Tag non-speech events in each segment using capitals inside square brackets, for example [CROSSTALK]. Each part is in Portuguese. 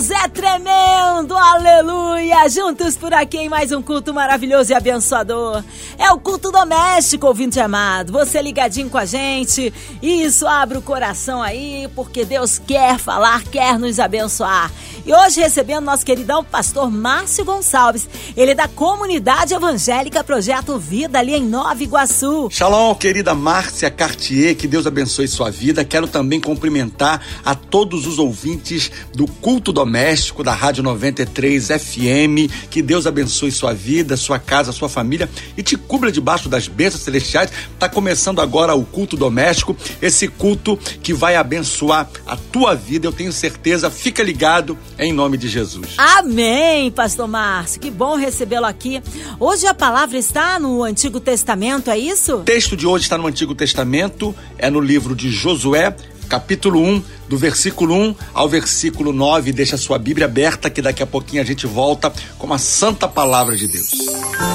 Deus é tremendo, aleluia! Juntos por aqui em mais um culto maravilhoso e abençoador. É o culto doméstico, ouvinte amado. Você ligadinho com a gente. Isso, abre o coração aí, porque Deus quer falar, quer nos abençoar. E hoje recebendo nosso queridão pastor Márcio Gonçalves. Ele é da comunidade evangélica Projeto Vida, ali em Nova Iguaçu. Shalom, querida Márcia Cartier, que Deus abençoe sua vida. Quero também cumprimentar a todos os ouvintes do culto doméstico da Rádio 93 FM. Que Deus abençoe sua vida, sua casa, sua família e te cubra debaixo das bênçãos celestiais. Está começando agora o culto doméstico, esse culto que vai abençoar a tua vida, eu tenho certeza. Fica ligado em nome de Jesus. Amém, pastor Márcio. Que bom recebê-lo aqui. Hoje a palavra está no Antigo Testamento, é isso? O texto de hoje está no Antigo Testamento, é no livro de Josué, capítulo 1, do versículo 1 ao versículo 9. Deixa sua Bíblia aberta que daqui a pouquinho a gente volta com a santa palavra de Deus.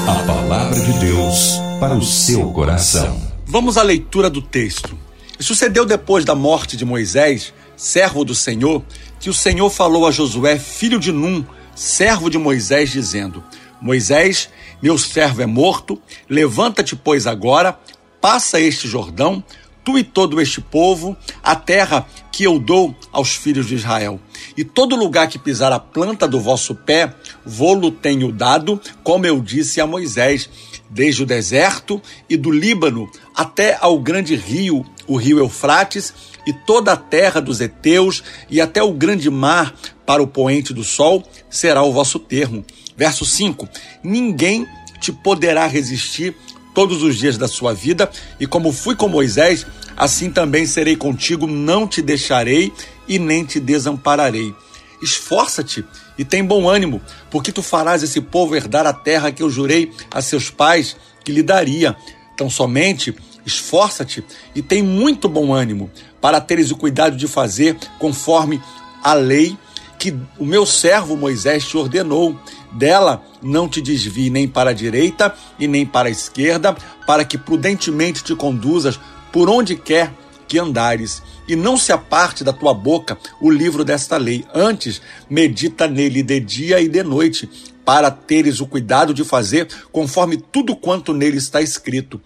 A palavra de Deus para o seu coração. Vamos à leitura do texto. Sucedeu depois da morte de Moisés, servo do Senhor, que o Senhor falou a Josué, filho de Num, servo de Moisés, dizendo: Moisés, meu servo é morto, levanta-te, pois, agora, passa este Jordão, tu e todo este povo, a terra que eu dou aos filhos de Israel. E todo lugar que pisar a planta do vosso pé, vou-lo tenho dado, como eu disse a Moisés, desde o deserto e do Líbano até ao grande rio, o rio Eufrates, e toda a terra dos heteus e até o grande mar para o poente do sol será o vosso termo. Verso 5: Ninguém te poderá resistir todos os dias da sua vida, e como fui com Moisés, assim também serei contigo, não te deixarei e nem te desampararei. Esforça-te e tem bom ânimo, porque tu farás esse povo herdar a terra que eu jurei a seus pais que lhe daria. Então somente esforça-te e tem muito bom ânimo, para teres o cuidado de fazer conforme a lei que o meu servo Moisés te ordenou. Dela não te desvie nem para a direita e nem para a esquerda, para que prudentemente te conduzas por onde quer que andares, e não se aparte da tua boca o livro desta lei. Antes, medita nele de dia e de noite, para teres o cuidado de fazer conforme tudo quanto nele está escrito.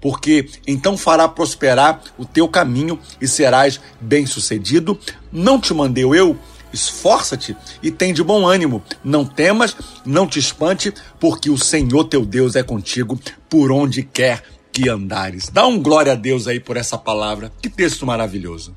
Porque então fará prosperar o teu caminho e serás bem-sucedido. Não te mandei eu? Esforça-te e tem de bom ânimo. Não temas, não te espante, porque o Senhor teu Deus é contigo por onde quer que andares. Dá um glória a Deus aí por essa palavra. Que texto maravilhoso.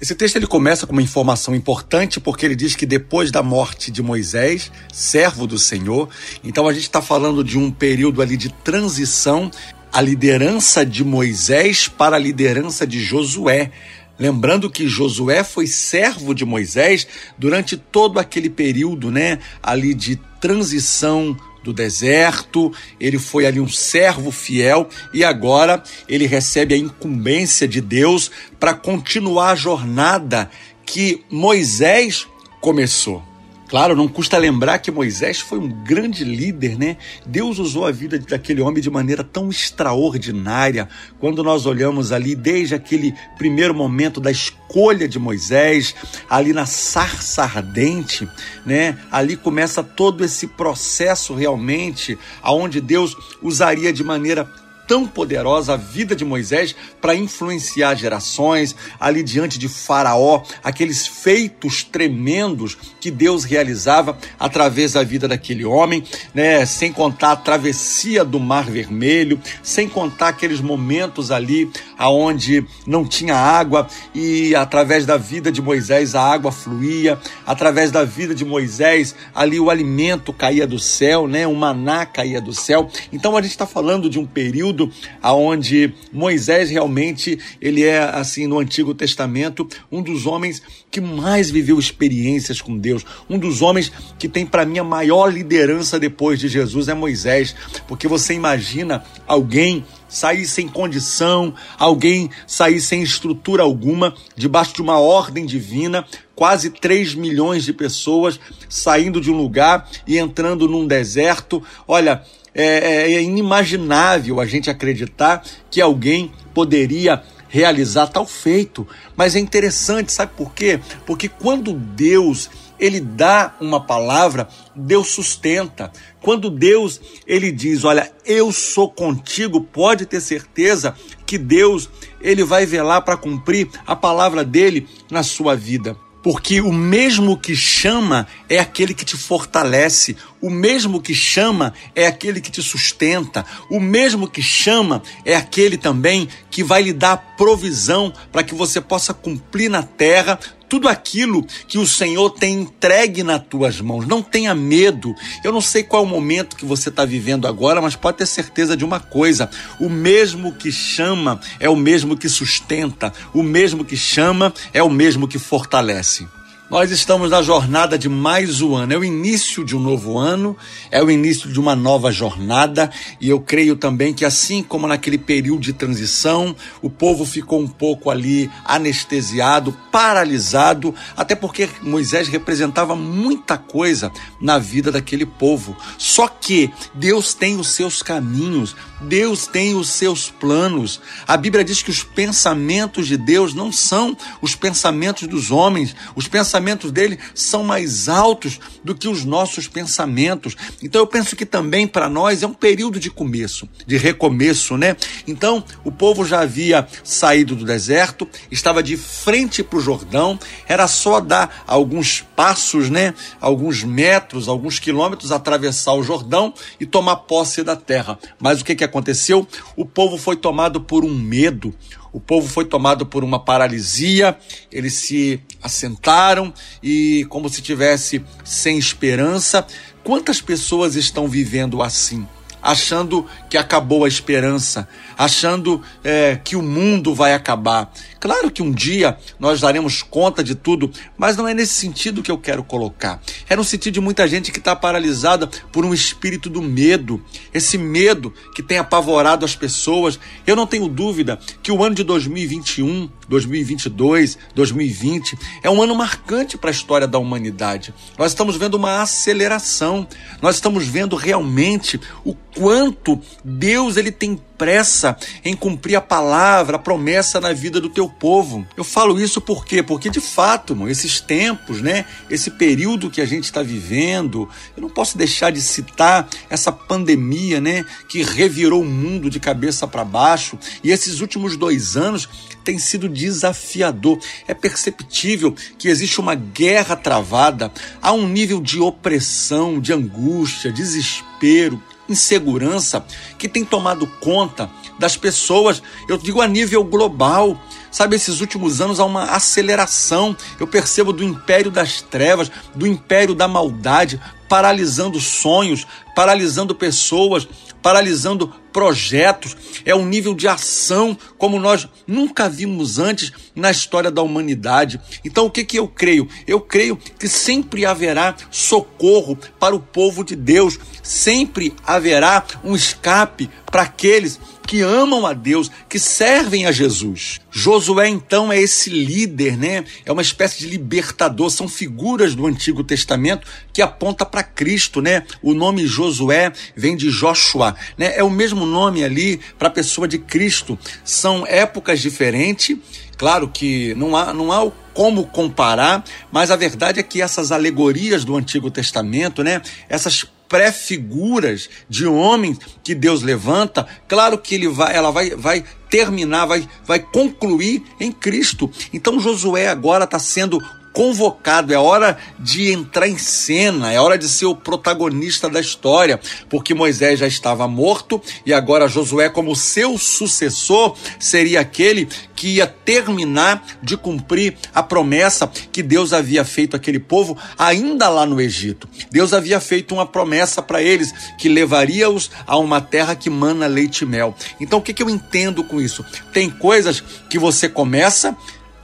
Esse texto ele começa com uma informação importante porque ele diz que depois da morte de Moisés, servo do Senhor, então a gente está falando de um período ali de transição, a liderança de Moisés para a liderança de Josué. Lembrando que Josué foi servo de Moisés durante todo aquele período, né, ali de transição do deserto, ele foi ali um servo fiel e agora ele recebe a incumbência de Deus para continuar a jornada que Moisés começou. Claro, não custa lembrar que Moisés foi um grande líder, né? Deus usou a vida daquele homem de maneira tão extraordinária. Quando nós olhamos ali, desde aquele primeiro momento da escolha de Moisés, ali na sarça ardente, né? Ali começa todo esse processo realmente, aonde Deus usaria de maneira tão poderosa a vida de Moisés para influenciar gerações, ali diante de Faraó, aqueles feitos tremendos que Deus realizava através da vida daquele homem, né? sem contar a travessia do Mar Vermelho, sem contar aqueles momentos ali aonde não tinha água e através da vida de Moisés a água fluía, através da vida de Moisés ali o alimento caía do céu, né? o maná caía do céu. Então a gente está falando de um período período aonde Moisés realmente ele é assim no Antigo Testamento um dos homens que mais viveu experiências com Deus, um dos homens que tem para mim a maior liderança depois de Jesus é Moisés, porque você imagina alguém sair sem condição, alguém sair sem estrutura alguma, debaixo de uma ordem divina, quase 3 milhões de pessoas saindo de um lugar e entrando num deserto. Olha, é, é, é inimaginável a gente acreditar que alguém poderia realizar tal feito. Mas é interessante, sabe por quê? Porque quando Deus ele dá uma palavra, Deus sustenta. Quando Deus ele diz, olha, eu sou contigo, pode ter certeza que Deus ele vai velar para cumprir a palavra dele na sua vida. Porque o mesmo que chama é aquele que te fortalece, o mesmo que chama é aquele que te sustenta, o mesmo que chama é aquele também que vai lhe dar provisão para que você possa cumprir na terra tudo aquilo que o Senhor tem entregue nas tuas mãos. Não tenha medo. Eu não sei qual é o momento que você está vivendo agora, mas pode ter certeza de uma coisa: o mesmo que chama é o mesmo que sustenta, o mesmo que chama é o mesmo que fortalece. Nós estamos na jornada de mais um ano, é o início de um novo ano, é o início de uma nova jornada, e eu creio também que, assim como naquele período de transição, o povo ficou um pouco ali anestesiado, paralisado, até porque Moisés representava muita coisa na vida daquele povo. Só que Deus tem os seus caminhos, Deus tem os seus planos. A Bíblia diz que os pensamentos de Deus não são os pensamentos dos homens, os pensamentos dele são mais altos do que os nossos pensamentos. Então eu penso que também para nós é um período de começo, de recomeço, né? Então o povo já havia saído do deserto, estava de frente para o Jordão, era só dar alguns passos, né? Alguns metros, alguns quilômetros, atravessar o Jordão e tomar posse da terra. Mas o que, que aconteceu? O povo foi tomado por um medo, o povo foi tomado por uma paralisia, eles se assentaram e, como se tivesse sem esperança. Quantas pessoas estão vivendo assim? achando que acabou a esperança, achando é, que o mundo vai acabar. Claro que um dia nós daremos conta de tudo, mas não é nesse sentido que eu quero colocar. É no sentido de muita gente que está paralisada por um espírito do medo, esse medo que tem apavorado as pessoas. Eu não tenho dúvida que o ano de 2021, 2022, 2020 é um ano marcante para a história da humanidade. Nós estamos vendo uma aceleração, nós estamos vendo realmente o quanto Deus ele tem pressa em cumprir a palavra, a promessa na vida do teu povo. Eu falo isso por quê? Porque de fato, esses tempos, né, esse período que a gente está vivendo, eu não posso deixar de citar essa pandemia, né, que revirou o mundo de cabeça para baixo. E esses últimos dois anos tem sido desafiador. É perceptível que existe uma guerra travada, há um nível de opressão, de angústia, desespero, insegurança que tem tomado conta das pessoas, eu digo a nível global. Sabe, esses últimos anos há uma aceleração, eu percebo do império das trevas, do império da maldade, paralisando sonhos, paralisando pessoas, paralisando projetos, é um nível de ação como nós nunca vimos antes na história da humanidade. Então, o que, que eu creio? Eu creio que sempre haverá socorro para o povo de Deus, sempre haverá um escape para aqueles que amam a Deus, que servem a Jesus. Josué, então, é esse líder, né? É uma espécie de libertador, são figuras do Antigo Testamento que aponta para Cristo, né? O nome Josué vem de Joshua, né? É o mesmo nome ali para a pessoa de Cristo. São épocas diferentes, claro que não há, não há como comparar, mas a verdade é que essas alegorias do Antigo Testamento, né? Essas pré-figuras de homens que Deus levanta, claro que ele vai, ela vai, vai terminar, vai, vai concluir em Cristo. Então Josué agora está sendo convocado, é hora de entrar em cena, é hora de ser o protagonista da história, porque Moisés já estava morto e agora Josué, como seu sucessor, seria aquele que ia terminar de cumprir a promessa que Deus havia feito àquele povo ainda lá no Egito. Deus havia feito uma promessa para eles que levaria-os a uma terra que mana leite e mel. Então o que, que eu entendo com isso? Tem coisas que você começa,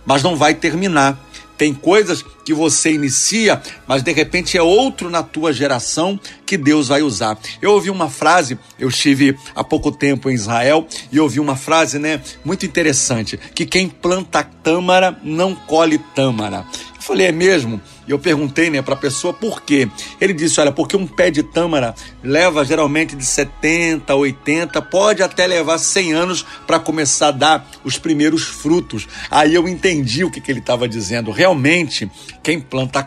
mas não vai terminar. Tem coisas que você inicia, mas de repente é outro na tua geração que Deus vai usar. Eu ouvi uma frase, eu estive há pouco tempo em Israel e ouvi uma frase, né, muito interessante, que quem planta tâmara não colhe tâmara. Eu falei, é mesmo? E eu perguntei né, para a pessoa por quê. Ele disse: olha, porque um pé de tâmara leva geralmente de 70, 80, pode até levar 100 anos para começar a dar os primeiros frutos. Aí eu entendi o que, que ele estava dizendo. Realmente, quem planta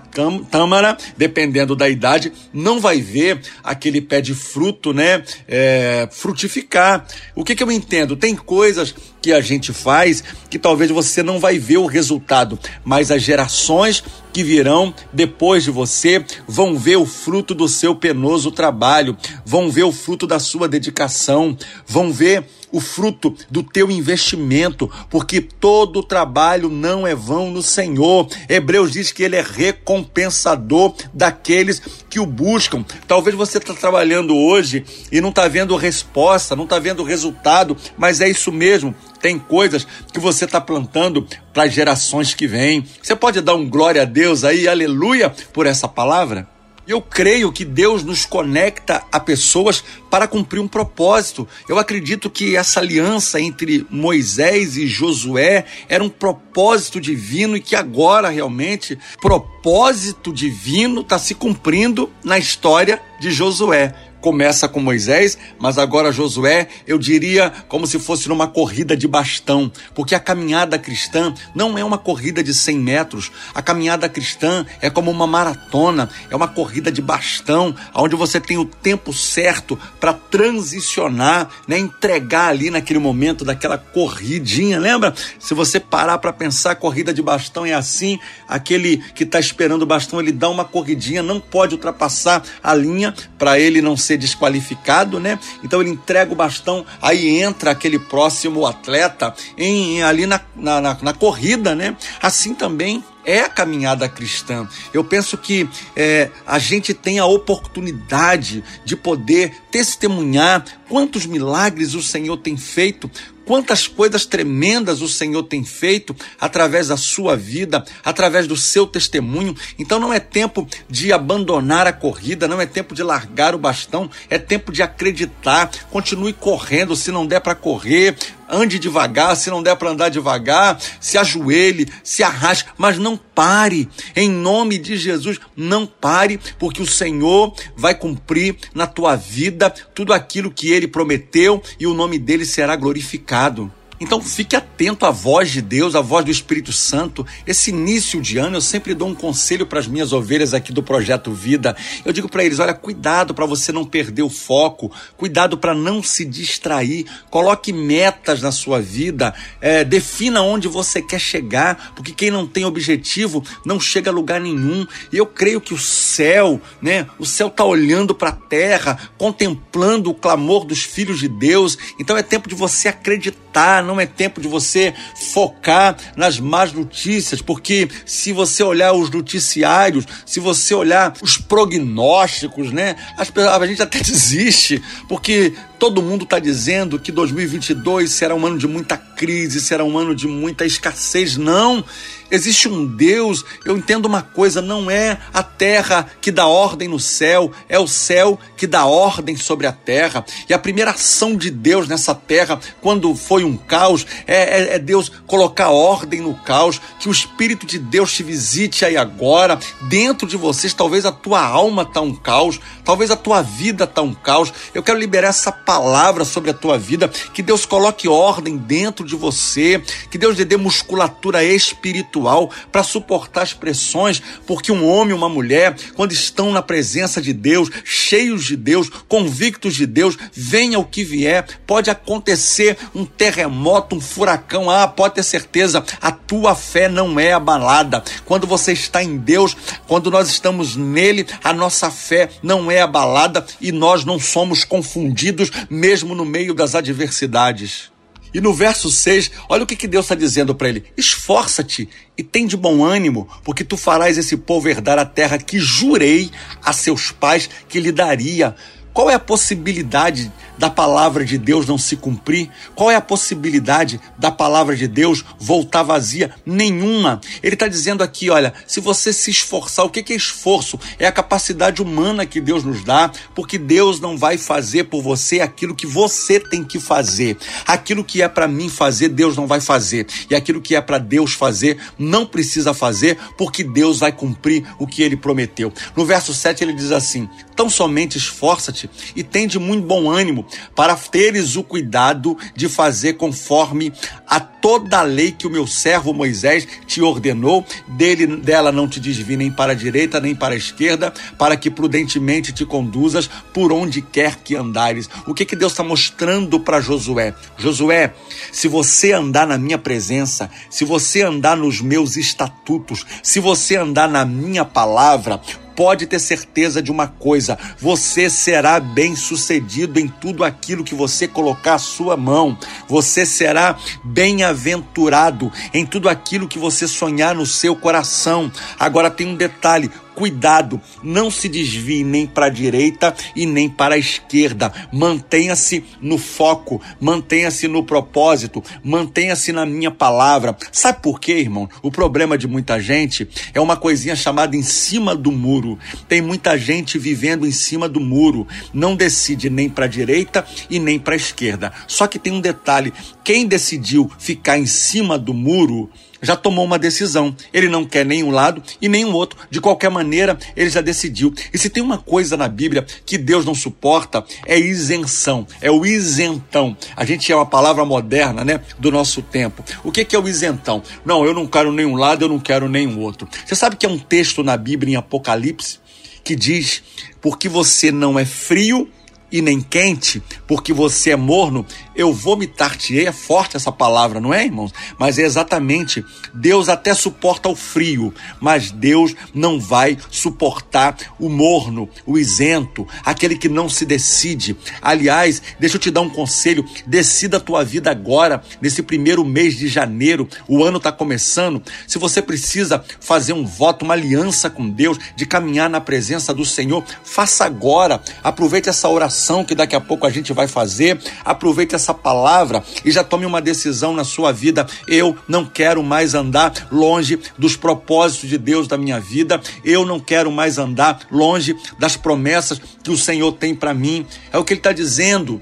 tâmara, dependendo da idade, não vai ver aquele pé de fruto né, é, frutificar. O que, que eu entendo? Tem coisas que a gente faz que talvez você não vai ver o resultado, mas as gerações que virão depois de você vão ver o fruto do seu penoso trabalho, vão ver o fruto da sua dedicação, vão ver o fruto do teu investimento, porque todo trabalho não é vão no Senhor. Hebreus diz que ele é recompensador daqueles que o buscam. Talvez você está trabalhando hoje e não está vendo resposta, não está vendo resultado, mas é isso mesmo. Tem coisas que você está plantando para as gerações que vêm. Você pode dar um glória a Deus aí, aleluia, por essa palavra? Eu creio que Deus nos conecta a pessoas para cumprir um propósito. Eu acredito que essa aliança entre Moisés e Josué era um propósito divino e que agora realmente propósito divino está se cumprindo na história de Josué começa com Moisés, mas agora Josué, eu diria como se fosse numa corrida de bastão, porque a caminhada cristã não é uma corrida de 100 metros, a caminhada cristã é como uma maratona, é uma corrida de bastão, onde você tem o tempo certo para transicionar, né, entregar ali naquele momento daquela corridinha, lembra? Se você parar para pensar, corrida de bastão é assim, aquele que está esperando o bastão, ele dá uma corridinha, não pode ultrapassar a linha para ele não ser desqualificado, né? Então ele entrega o bastão, aí entra aquele próximo atleta em, ali na, na, na, na corrida, né? Assim também é a caminhada cristã. Eu penso que é, a gente tem a oportunidade de poder testemunhar quantos milagres o Senhor tem feito, quantas coisas tremendas o Senhor tem feito através da sua vida, através do seu testemunho. Então não é tempo de abandonar a corrida, não é tempo de largar o bastão, é tempo de acreditar. Continue correndo se não der para correr, ande devagar, se não der para andar devagar, se ajoelhe, se arrasque, mas não pare. Em nome de Jesus, não pare, porque o Senhor vai cumprir na tua vida tudo aquilo que ele prometeu e o nome dele será glorificado. Então fique atento à voz de Deus, à voz do Espírito Santo. Esse início de ano eu sempre dou um conselho para as minhas ovelhas aqui do projeto Vida. Eu digo para eles: olha, cuidado para você não perder o foco, cuidado para não se distrair. Coloque metas na sua vida, é, defina onde você quer chegar, porque quem não tem objetivo não chega a lugar nenhum. E eu creio que o céu, né? O céu está olhando para a terra, contemplando o clamor dos filhos de Deus. Então é tempo de você acreditar não é tempo de você focar nas más notícias, porque se você olhar os noticiários, se você olhar os prognósticos, né, as, a gente até [LAUGHS] desiste, porque todo mundo está dizendo que 2022 será um ano de muita crise, será um ano de muita escassez. Não! Existe um Deus, eu entendo uma coisa, não é a terra que dá ordem no céu, é o céu que dá ordem sobre a terra. E a primeira ação de Deus nessa terra, quando foi um caos, é, é, é Deus colocar ordem no caos, que o Espírito de Deus te visite aí agora. Dentro de vocês, talvez a tua alma está um caos, talvez a tua vida está um caos. Eu quero liberar essa palavra sobre a tua vida, que Deus coloque ordem dentro de você, que Deus lhe dê musculatura espiritual espiritual para suportar as pressões, porque um homem e uma mulher, quando estão na presença de Deus, cheios de Deus, convictos de Deus, venha o que vier, pode acontecer um terremoto, um furacão, ah, pode ter certeza, a tua fé não é abalada. Quando você está em Deus, quando nós estamos nele, a nossa fé não é abalada e nós não somos confundidos mesmo no meio das adversidades. E no verso 6, olha o que, que Deus está dizendo para ele: esforça-te e tem de bom ânimo, porque tu farás esse povo herdar a terra que jurei a seus pais que lhe daria. Qual é a possibilidade da palavra de Deus não se cumprir? Qual é a possibilidade da palavra de Deus voltar vazia? Nenhuma. Ele está dizendo aqui: olha, se você se esforçar, o que é esforço? É a capacidade humana que Deus nos dá, porque Deus não vai fazer por você aquilo que você tem que fazer. Aquilo que é para mim fazer, Deus não vai fazer. E aquilo que é para Deus fazer, não precisa fazer, porque Deus vai cumprir o que ele prometeu. No verso 7 ele diz assim: Tão somente esforça-te e tem de muito bom ânimo para teres o cuidado de fazer conforme a toda a lei que o meu servo Moisés te ordenou, dele dela não te desvie nem para a direita nem para a esquerda, para que prudentemente te conduzas por onde quer que andares. O que que Deus está mostrando para Josué? Josué, se você andar na minha presença, se você andar nos meus estatutos, se você andar na minha palavra, pode ter certeza de uma coisa: você será bem sucedido em tudo aquilo que você colocar a sua mão. Você será bem-aventurado em tudo aquilo que você sonhar no seu coração. Agora tem um detalhe: cuidado, não se desvie nem para a direita e nem para a esquerda. Mantenha-se no foco, mantenha-se no propósito, mantenha-se na minha palavra. Sabe por quê, irmão? O problema de muita gente é uma coisinha chamada em cima do muro. Tem muita gente vivendo em cima do muro, não decide nem para a direita e nem para a esquerda. Só que tem um detalhe: quem decidiu ficar em cima do muro já tomou uma decisão. Ele não quer nenhum lado e nenhum outro. De qualquer maneira, ele já decidiu. E se tem uma coisa na Bíblia que Deus não suporta, é isenção, é o isentão. A gente é uma palavra moderna, né, do nosso tempo. O que é o isentão? Não, eu não quero nenhum lado, eu não quero nenhum outro. Você sabe que é um texto na Bíblia em Apocalipse que diz: porque você não é frio e nem quente, porque você é morno, eu vomitar-te. É forte essa palavra, não é, irmãos? Mas é exatamente, Deus até suporta o frio, mas Deus não vai suportar o morno, o isento, aquele que não se decide. Aliás, deixa eu te dar um conselho, decida a tua vida agora, nesse primeiro mês de janeiro, o ano está começando. Se você precisa fazer um voto, uma aliança com Deus, de caminhar na presença do Senhor, faça agora. Aproveite essa oração que daqui a pouco a gente vai fazer. Aproveite essa essa palavra e já tome uma decisão na sua vida. Eu não quero mais andar longe dos propósitos de Deus da minha vida. Eu não quero mais andar longe das promessas que o Senhor tem para mim. É o que ele está dizendo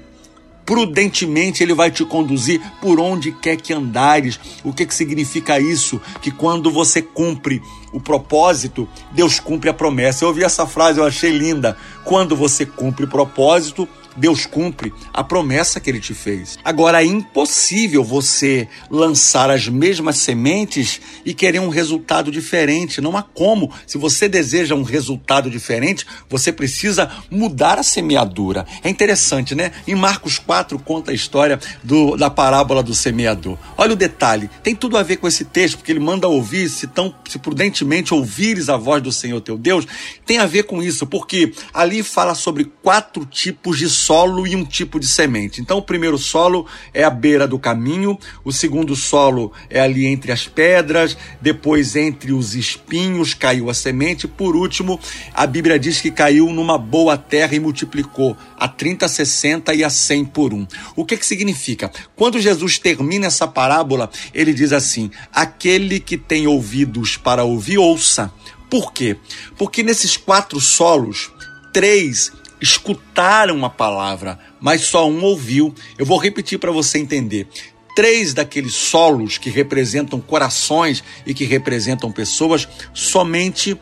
prudentemente ele vai te conduzir por onde quer que andares. O que, que significa isso? Que quando você cumpre o propósito, Deus cumpre a promessa. Eu ouvi essa frase, eu achei linda. Quando você cumpre o propósito, Deus cumpre a promessa que ele te fez. Agora é impossível você lançar as mesmas sementes e querer um resultado diferente. Não há como. Se você deseja um resultado diferente, você precisa mudar a semeadura. É interessante, né? Em Marcos 4 conta a história do, da parábola do semeador. Olha o detalhe, tem tudo a ver com esse texto, porque ele manda ouvir, se, tão, se prudentemente ouvires a voz do Senhor teu Deus, tem a ver com isso, porque ali fala sobre quatro tipos de solo e um tipo de semente. Então, o primeiro solo é a beira do caminho, o segundo solo é ali entre as pedras, depois entre os espinhos caiu a semente, por último, a Bíblia diz que caiu numa boa terra e multiplicou a 30, 60 e a 100 por um. O que que significa? Quando Jesus termina essa parábola, ele diz assim: aquele que tem ouvidos para ouvir, ouça. Por quê? Porque nesses quatro solos, três escutaram a palavra, mas só um ouviu. Eu vou repetir para você entender. Três daqueles solos que representam corações e que representam pessoas, somente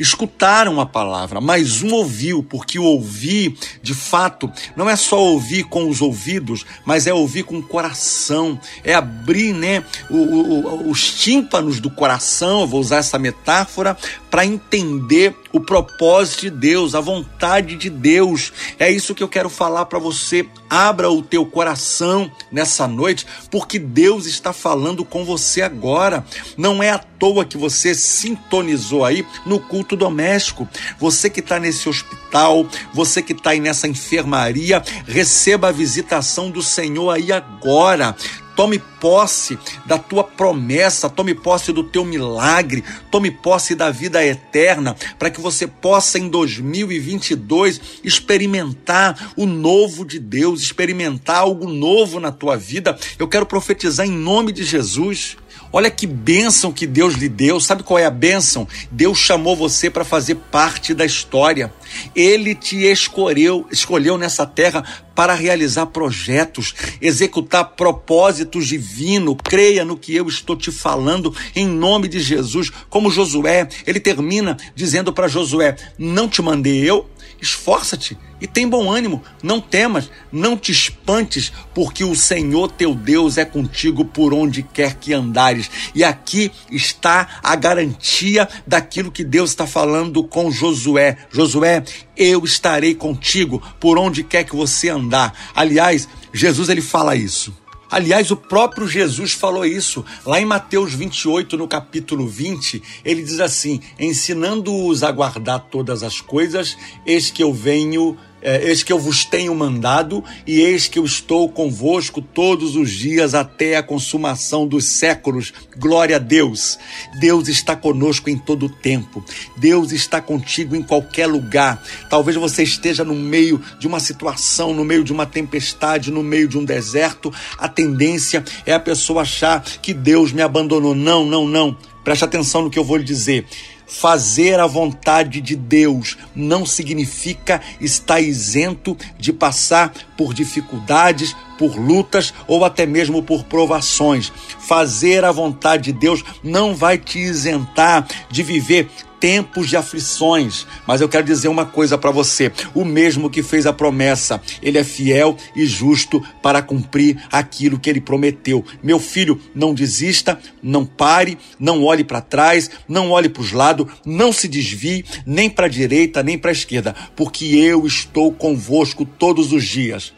escutaram a palavra, mas um ouviu, porque ouvir, de fato, não é só ouvir com os ouvidos, mas é ouvir com o coração, é abrir né, o, o, os tímpanos do coração, eu vou usar essa metáfora, para entender o propósito de Deus, a vontade de Deus. É isso que eu quero falar para você. Abra o teu coração nessa noite, porque Deus está falando com você agora. Não é à toa que você sintonizou aí no culto doméstico. Você que está nesse hospital, você que está aí nessa enfermaria, receba a visitação do Senhor aí agora Tome posse da tua promessa, tome posse do teu milagre, tome posse da vida eterna, para que você possa em 2022 experimentar o novo de Deus, experimentar algo novo na tua vida. Eu quero profetizar em nome de Jesus. Olha que bênção que Deus lhe deu. Sabe qual é a bênção? Deus chamou você para fazer parte da história. Ele te escolheu, escolheu nessa terra para realizar projetos, executar propósitos divinos. Creia no que eu estou te falando em nome de Jesus. Como Josué, ele termina dizendo para Josué: Não te mandei eu, esforça-te e tem bom ânimo, não temas, não te espantes, porque o Senhor teu Deus é contigo por onde quer que andares. E aqui está a garantia daquilo que Deus está falando com Josué. Josué, eu estarei contigo por onde quer que você andar. Aliás, Jesus ele fala isso. Aliás, o próprio Jesus falou isso. Lá em Mateus 28, no capítulo 20, ele diz assim: ensinando-os a guardar todas as coisas, eis que eu venho eis que eu vos tenho mandado, e eis que eu estou convosco todos os dias até a consumação dos séculos. Glória a Deus! Deus está conosco em todo o tempo. Deus está contigo em qualquer lugar. Talvez você esteja no meio de uma situação, no meio de uma tempestade, no meio de um deserto. A tendência é a pessoa achar que Deus me abandonou. Não, não, não. Preste atenção no que eu vou lhe dizer. Fazer a vontade de Deus não significa estar isento de passar por dificuldades, por lutas ou até mesmo por provações. Fazer a vontade de Deus não vai te isentar de viver tempos de aflições. Mas eu quero dizer uma coisa para você: o mesmo que fez a promessa, ele é fiel e justo para cumprir aquilo que ele prometeu. Meu filho, não desista, não pare, não olhe para trás, não olhe para os lados, não se desvie nem para a direita nem para a esquerda, porque eu estou convosco todos os dias.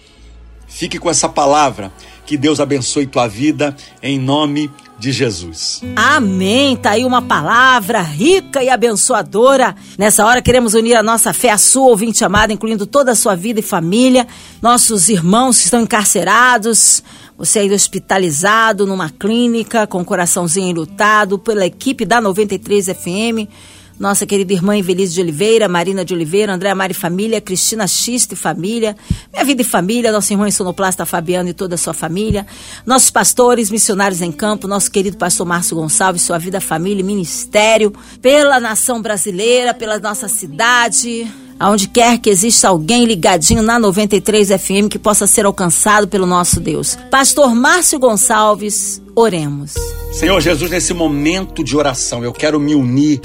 Fique com essa palavra. Que Deus abençoe tua vida em nome de Jesus. Amém. Tá aí uma palavra rica e abençoadora. Nessa hora queremos unir a nossa fé à sua, ouvinte amada, incluindo toda a sua vida e família, nossos irmãos que estão encarcerados, você aí hospitalizado numa clínica com o coraçãozinho enlutado pela equipe da 93 FM nossa querida irmã Evelise de Oliveira, Marina de Oliveira, Andréa Mari Família, Cristina Xista e Família, Minha Vida e Família, nossa irmã Sonoplasta Fabiano e toda a sua família, nossos pastores, missionários em campo, nosso querido pastor Márcio Gonçalves, sua vida, família e ministério, pela nação brasileira, pela nossa cidade, aonde quer que exista alguém ligadinho na 93 FM que possa ser alcançado pelo nosso Deus. Pastor Márcio Gonçalves, oremos. Senhor Jesus, nesse momento de oração, eu quero me unir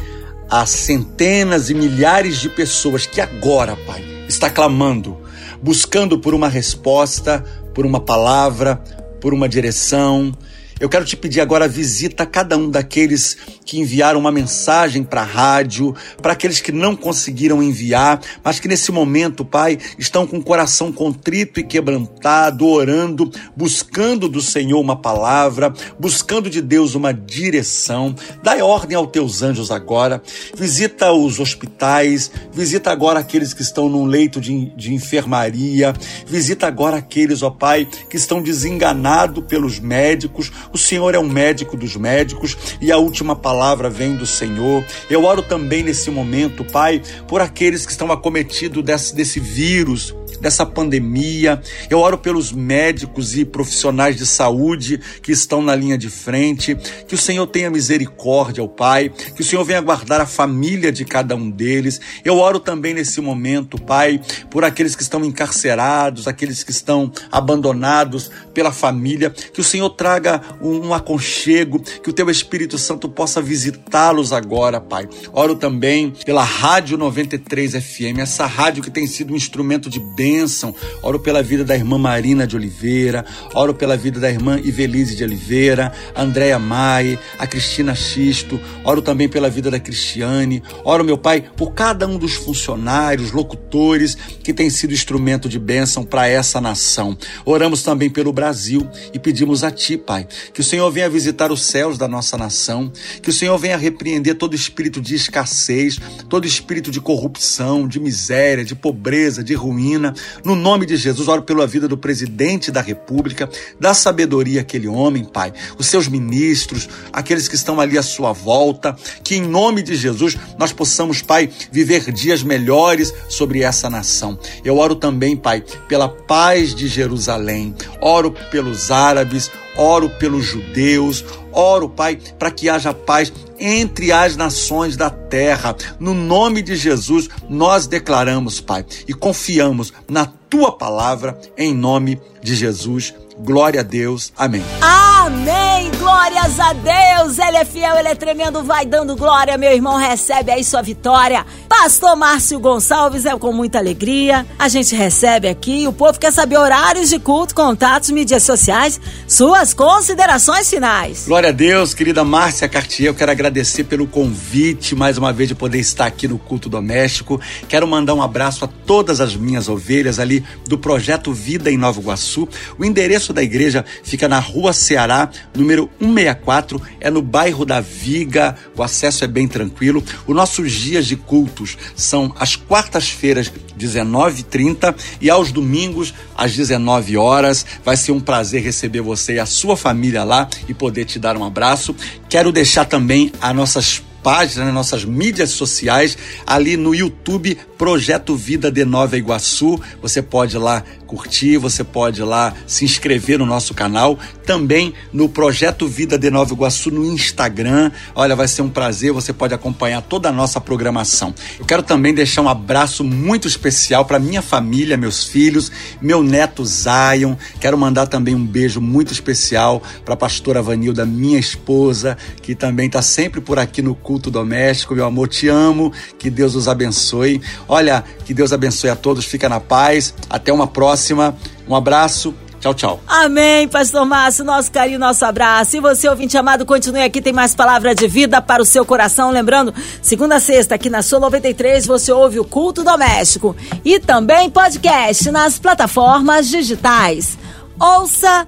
a centenas e milhares de pessoas que agora, Pai, está clamando, buscando por uma resposta, por uma palavra, por uma direção, eu quero te pedir agora visita cada um daqueles que enviaram uma mensagem para a rádio, para aqueles que não conseguiram enviar, mas que nesse momento, Pai, estão com o coração contrito e quebrantado, orando, buscando do Senhor uma palavra, buscando de Deus uma direção. Dai ordem aos teus anjos agora. Visita os hospitais, visita agora aqueles que estão num leito de, de enfermaria, visita agora aqueles, ó Pai, que estão desenganados pelos médicos o Senhor é um médico dos médicos e a última palavra vem do Senhor. Eu oro também nesse momento, Pai, por aqueles que estão acometidos desse, desse vírus, dessa pandemia. Eu oro pelos médicos e profissionais de saúde que estão na linha de frente. Que o Senhor tenha misericórdia, ó Pai. Que o Senhor venha guardar a família de cada um deles. Eu oro também nesse momento, Pai, por aqueles que estão encarcerados, aqueles que estão abandonados pela família. Que o Senhor traga um aconchego, que o Teu Espírito Santo possa visitá-los agora, Pai. Oro também pela Rádio 93 FM, essa rádio que tem sido um instrumento de bênção bênção. Oro pela vida da irmã Marina de Oliveira, oro pela vida da irmã Ivelise de Oliveira, Andréa Mai, a Cristina Xisto, oro também pela vida da Cristiane, oro, meu Pai, por cada um dos funcionários, locutores que tem sido instrumento de bênção para essa nação. Oramos também pelo Brasil e pedimos a Ti, Pai, que o Senhor venha visitar os céus da nossa nação, que o Senhor venha repreender todo espírito de escassez, todo espírito de corrupção, de miséria, de pobreza, de ruína, No nome de Jesus, oro pela vida do presidente da República, da sabedoria aquele homem, Pai, os seus ministros, aqueles que estão ali à sua volta, que em nome de Jesus nós possamos, Pai, viver dias melhores sobre essa nação. Eu oro também, Pai, pela paz de Jerusalém. Oro pelos árabes, oro pelos judeus, oro, Pai, para que haja paz entre as nações da terra. No nome de Jesus, nós declaramos, Pai, e confiamos na tua palavra, em nome de Jesus. Glória a Deus. Amém. Amém. Glórias a Deus. Ele é fiel, ele é tremendo. Vai dando glória, meu irmão. Recebe aí sua vitória. Pastor Márcio Gonçalves é com muita alegria. A gente recebe aqui. O povo quer saber horários de culto, contatos, mídias sociais, suas considerações finais. Glória a Deus, querida Márcia Cartier. Eu quero agradecer pelo convite mais uma vez de poder estar aqui no culto doméstico. Quero mandar um abraço a todas as minhas ovelhas ali do projeto Vida em Nova Iguaçu. O endereço da igreja fica na Rua Ceará, número 164, é no bairro da Viga. O acesso é bem tranquilo. Os nossos dias de cultos são às quartas-feiras, 19h30 e aos domingos, às 19 horas. Vai ser um prazer receber você e a sua família lá e poder te dar um abraço. Quero deixar também as nossas páginas, nas nossas mídias sociais, ali no YouTube, Projeto Vida de Nova Iguaçu. Você pode lá curtir, você pode lá se inscrever no nosso canal. Também no Projeto Vida de Nova Iguaçu no Instagram. Olha, vai ser um prazer, você pode acompanhar toda a nossa programação. Eu quero também deixar um abraço muito especial para minha família, meus filhos, meu neto Zion. Quero mandar também um beijo muito especial para a pastora Vanilda, minha esposa, que também está sempre por aqui no culto doméstico. Meu amor, te amo. Que Deus os abençoe. Olha, que Deus abençoe a todos. Fica na paz. Até uma próxima. Um abraço. Tchau, tchau. Amém, Pastor Márcio. Nosso carinho, nosso abraço. E você, ouvinte amado, continue aqui. Tem mais palavra de vida para o seu coração. Lembrando, segunda a sexta, aqui na Sua 93, você ouve o Culto Doméstico. E também podcast nas plataformas digitais. Ouça